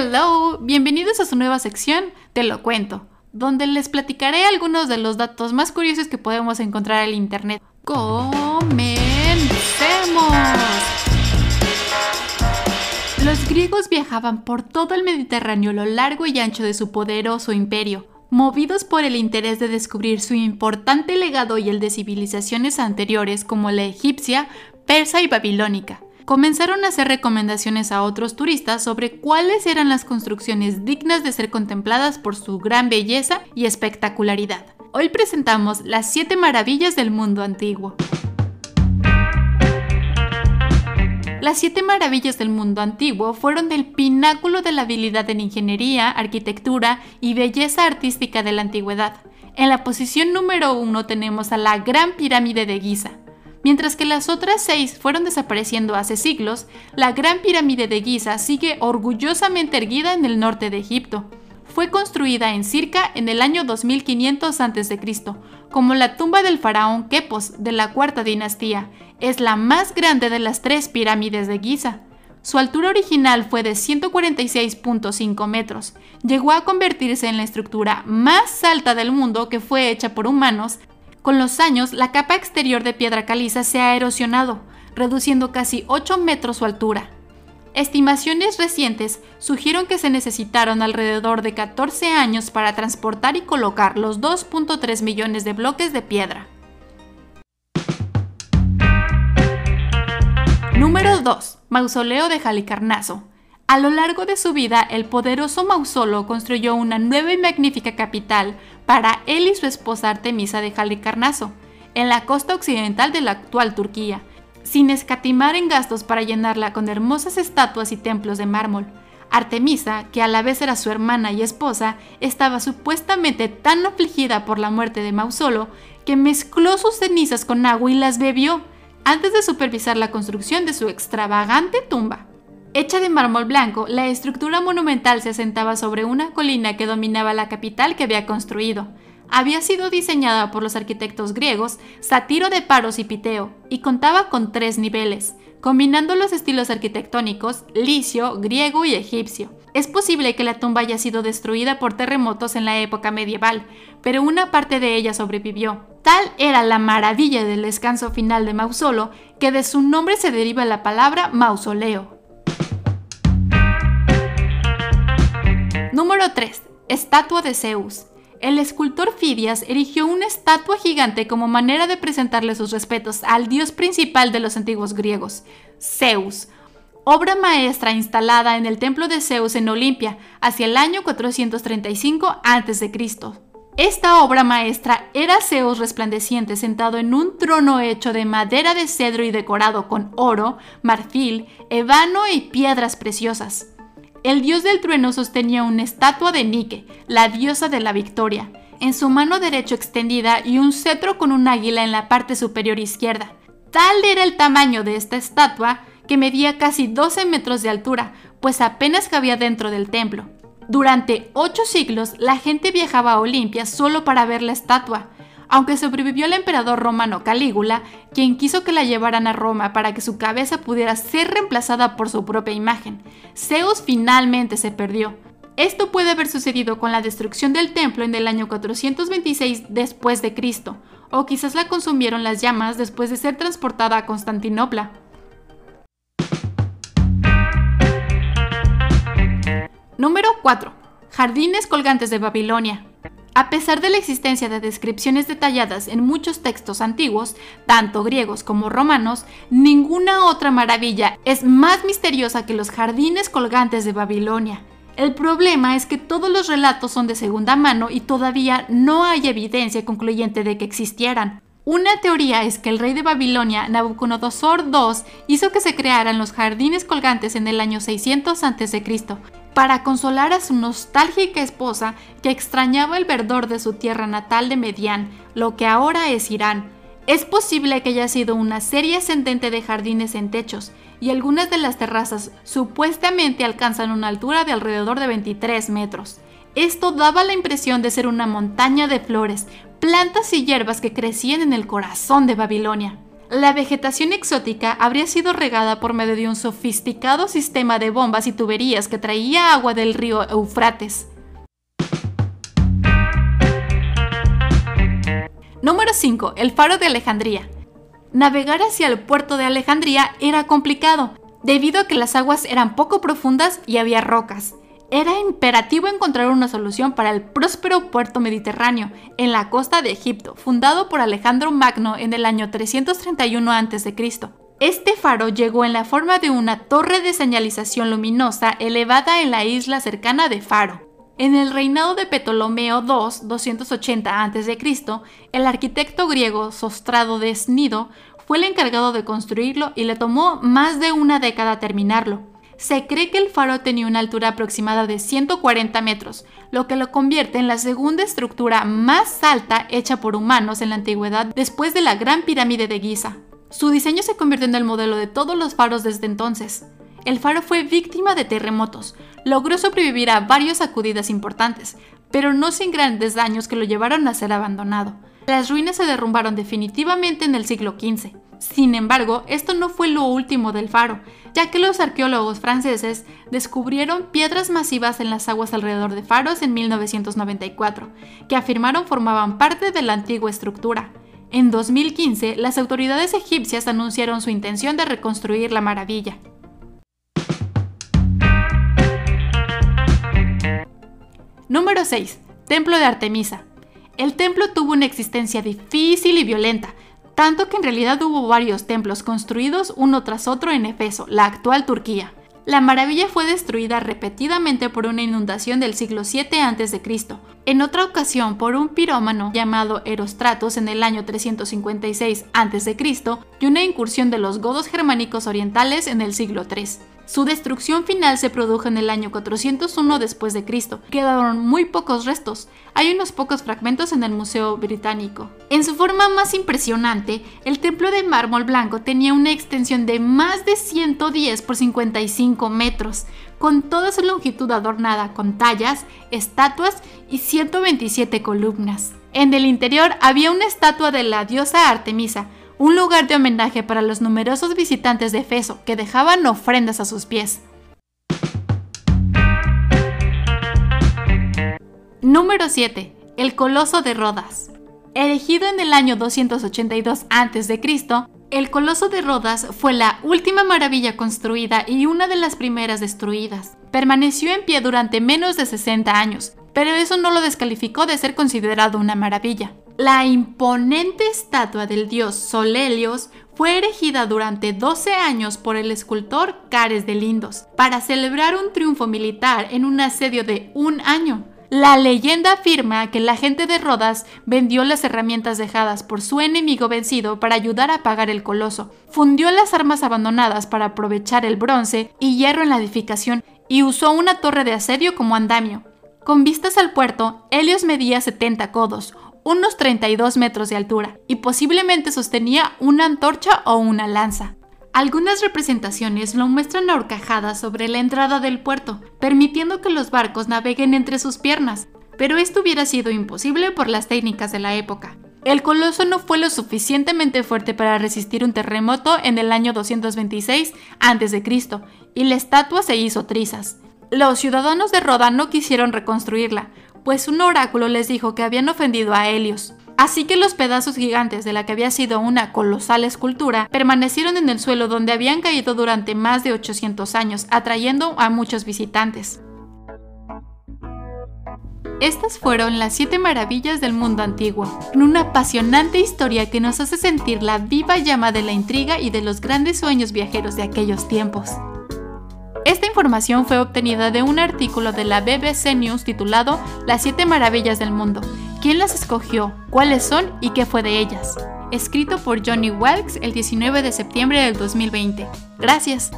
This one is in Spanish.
Hello, bienvenidos a su nueva sección Te lo cuento, donde les platicaré algunos de los datos más curiosos que podemos encontrar en Internet. ¡Comencemos! Los griegos viajaban por todo el Mediterráneo a lo largo y ancho de su poderoso imperio, movidos por el interés de descubrir su importante legado y el de civilizaciones anteriores como la egipcia, persa y babilónica comenzaron a hacer recomendaciones a otros turistas sobre cuáles eran las construcciones dignas de ser contempladas por su gran belleza y espectacularidad. Hoy presentamos las 7 maravillas del mundo antiguo. Las siete maravillas del mundo antiguo fueron el pináculo de la habilidad en ingeniería, arquitectura y belleza artística de la antigüedad. En la posición número uno tenemos a la Gran Pirámide de Giza, Mientras que las otras seis fueron desapareciendo hace siglos, la Gran Pirámide de Giza sigue orgullosamente erguida en el norte de Egipto. Fue construida en Circa en el año 2500 a.C., como la tumba del faraón Kepos de la cuarta dinastía. Es la más grande de las tres pirámides de Giza. Su altura original fue de 146.5 metros. Llegó a convertirse en la estructura más alta del mundo que fue hecha por humanos con los años, la capa exterior de piedra caliza se ha erosionado, reduciendo casi 8 metros su altura. Estimaciones recientes sugieren que se necesitaron alrededor de 14 años para transportar y colocar los 2.3 millones de bloques de piedra. Número 2. Mausoleo de Halicarnaso. A lo largo de su vida, el poderoso Mausolo construyó una nueva y magnífica capital para él y su esposa Artemisa de Halicarnaso, en la costa occidental de la actual Turquía, sin escatimar en gastos para llenarla con hermosas estatuas y templos de mármol. Artemisa, que a la vez era su hermana y esposa, estaba supuestamente tan afligida por la muerte de Mausolo que mezcló sus cenizas con agua y las bebió antes de supervisar la construcción de su extravagante tumba. Hecha de mármol blanco, la estructura monumental se asentaba sobre una colina que dominaba la capital que había construido. Había sido diseñada por los arquitectos griegos Satiro de Paros y Piteo y contaba con tres niveles, combinando los estilos arquitectónicos licio, griego y egipcio. Es posible que la tumba haya sido destruida por terremotos en la época medieval, pero una parte de ella sobrevivió. Tal era la maravilla del descanso final de Mausolo que de su nombre se deriva la palabra mausoleo. Número 3. Estatua de Zeus. El escultor Fidias erigió una estatua gigante como manera de presentarle sus respetos al dios principal de los antiguos griegos, Zeus, obra maestra instalada en el templo de Zeus en Olimpia hacia el año 435 a.C. Esta obra maestra era Zeus resplandeciente sentado en un trono hecho de madera de cedro y decorado con oro, marfil, ébano y piedras preciosas. El dios del trueno sostenía una estatua de Nike, la diosa de la victoria, en su mano derecha extendida y un cetro con un águila en la parte superior izquierda. Tal era el tamaño de esta estatua que medía casi 12 metros de altura, pues apenas cabía dentro del templo. Durante ocho siglos la gente viajaba a Olimpia solo para ver la estatua, aunque sobrevivió el emperador romano Calígula, quien quiso que la llevaran a Roma para que su cabeza pudiera ser reemplazada por su propia imagen. Zeus finalmente se perdió. Esto puede haber sucedido con la destrucción del templo en el año 426 después de Cristo, o quizás la consumieron las llamas después de ser transportada a Constantinopla. Número 4. Jardines colgantes de Babilonia. A pesar de la existencia de descripciones detalladas en muchos textos antiguos, tanto griegos como romanos, ninguna otra maravilla es más misteriosa que los jardines colgantes de Babilonia. El problema es que todos los relatos son de segunda mano y todavía no hay evidencia concluyente de que existieran. Una teoría es que el rey de Babilonia, Nabucodonosor II, hizo que se crearan los jardines colgantes en el año 600 a.C., para consolar a su nostálgica esposa que extrañaba el verdor de su tierra natal de Medián, lo que ahora es Irán. Es posible que haya sido una serie ascendente de jardines en techos, y algunas de las terrazas supuestamente alcanzan una altura de alrededor de 23 metros. Esto daba la impresión de ser una montaña de flores, plantas y hierbas que crecían en el corazón de Babilonia. La vegetación exótica habría sido regada por medio de un sofisticado sistema de bombas y tuberías que traía agua del río Eufrates. Número 5. El faro de Alejandría. Navegar hacia el puerto de Alejandría era complicado, debido a que las aguas eran poco profundas y había rocas. Era imperativo encontrar una solución para el próspero puerto mediterráneo en la costa de Egipto, fundado por Alejandro Magno en el año 331 a.C. Este faro llegó en la forma de una torre de señalización luminosa elevada en la isla cercana de Faro. En el reinado de Ptolomeo II, 280 a.C., el arquitecto griego Sostrado de Snido fue el encargado de construirlo y le tomó más de una década terminarlo. Se cree que el faro tenía una altura aproximada de 140 metros, lo que lo convierte en la segunda estructura más alta hecha por humanos en la antigüedad después de la Gran Pirámide de Giza. Su diseño se convirtió en el modelo de todos los faros desde entonces. El faro fue víctima de terremotos, logró sobrevivir a varias sacudidas importantes, pero no sin grandes daños que lo llevaron a ser abandonado. Las ruinas se derrumbaron definitivamente en el siglo XV. Sin embargo, esto no fue lo último del faro, ya que los arqueólogos franceses descubrieron piedras masivas en las aguas alrededor de faros en 1994, que afirmaron formaban parte de la antigua estructura. En 2015, las autoridades egipcias anunciaron su intención de reconstruir la maravilla. Número 6. Templo de Artemisa. El templo tuvo una existencia difícil y violenta, tanto que en realidad hubo varios templos construidos uno tras otro en Efeso, la actual Turquía. La maravilla fue destruida repetidamente por una inundación del siglo 7 a.C., en otra ocasión por un pirómano llamado Erostratos en el año 356 a.C. y una incursión de los godos germánicos orientales en el siglo 3. Su destrucción final se produjo en el año 401 después de Cristo. Quedaron muy pocos restos. Hay unos pocos fragmentos en el Museo Británico. En su forma más impresionante, el templo de mármol blanco tenía una extensión de más de 110 por 55 metros, con toda su longitud adornada con tallas, estatuas y 127 columnas. En el interior había una estatua de la diosa Artemisa, un lugar de homenaje para los numerosos visitantes de Efeso que dejaban ofrendas a sus pies. Número 7. El Coloso de Rodas. Erigido en el año 282 a.C., el Coloso de Rodas fue la última maravilla construida y una de las primeras destruidas. Permaneció en pie durante menos de 60 años, pero eso no lo descalificó de ser considerado una maravilla. La imponente estatua del dios Sol Helios fue erigida durante 12 años por el escultor Cares de Lindos para celebrar un triunfo militar en un asedio de un año. La leyenda afirma que la gente de Rodas vendió las herramientas dejadas por su enemigo vencido para ayudar a pagar el coloso, fundió las armas abandonadas para aprovechar el bronce y hierro en la edificación y usó una torre de asedio como andamio. Con vistas al puerto, Helios medía 70 codos, unos 32 metros de altura, y posiblemente sostenía una antorcha o una lanza. Algunas representaciones lo muestran ahorcajadas sobre la entrada del puerto, permitiendo que los barcos naveguen entre sus piernas, pero esto hubiera sido imposible por las técnicas de la época. El coloso no fue lo suficientemente fuerte para resistir un terremoto en el año 226 a.C. y la estatua se hizo trizas. Los ciudadanos de Roda no quisieron reconstruirla, pues un oráculo les dijo que habían ofendido a Helios. Así que los pedazos gigantes de la que había sido una colosal escultura permanecieron en el suelo donde habían caído durante más de 800 años, atrayendo a muchos visitantes. Estas fueron las siete maravillas del mundo antiguo, una apasionante historia que nos hace sentir la viva llama de la intriga y de los grandes sueños viajeros de aquellos tiempos. Esta información fue obtenida de un artículo de la BBC News titulado Las siete maravillas del mundo. ¿Quién las escogió? ¿Cuáles son? ¿Y qué fue de ellas? Escrito por Johnny Welks el 19 de septiembre del 2020. Gracias.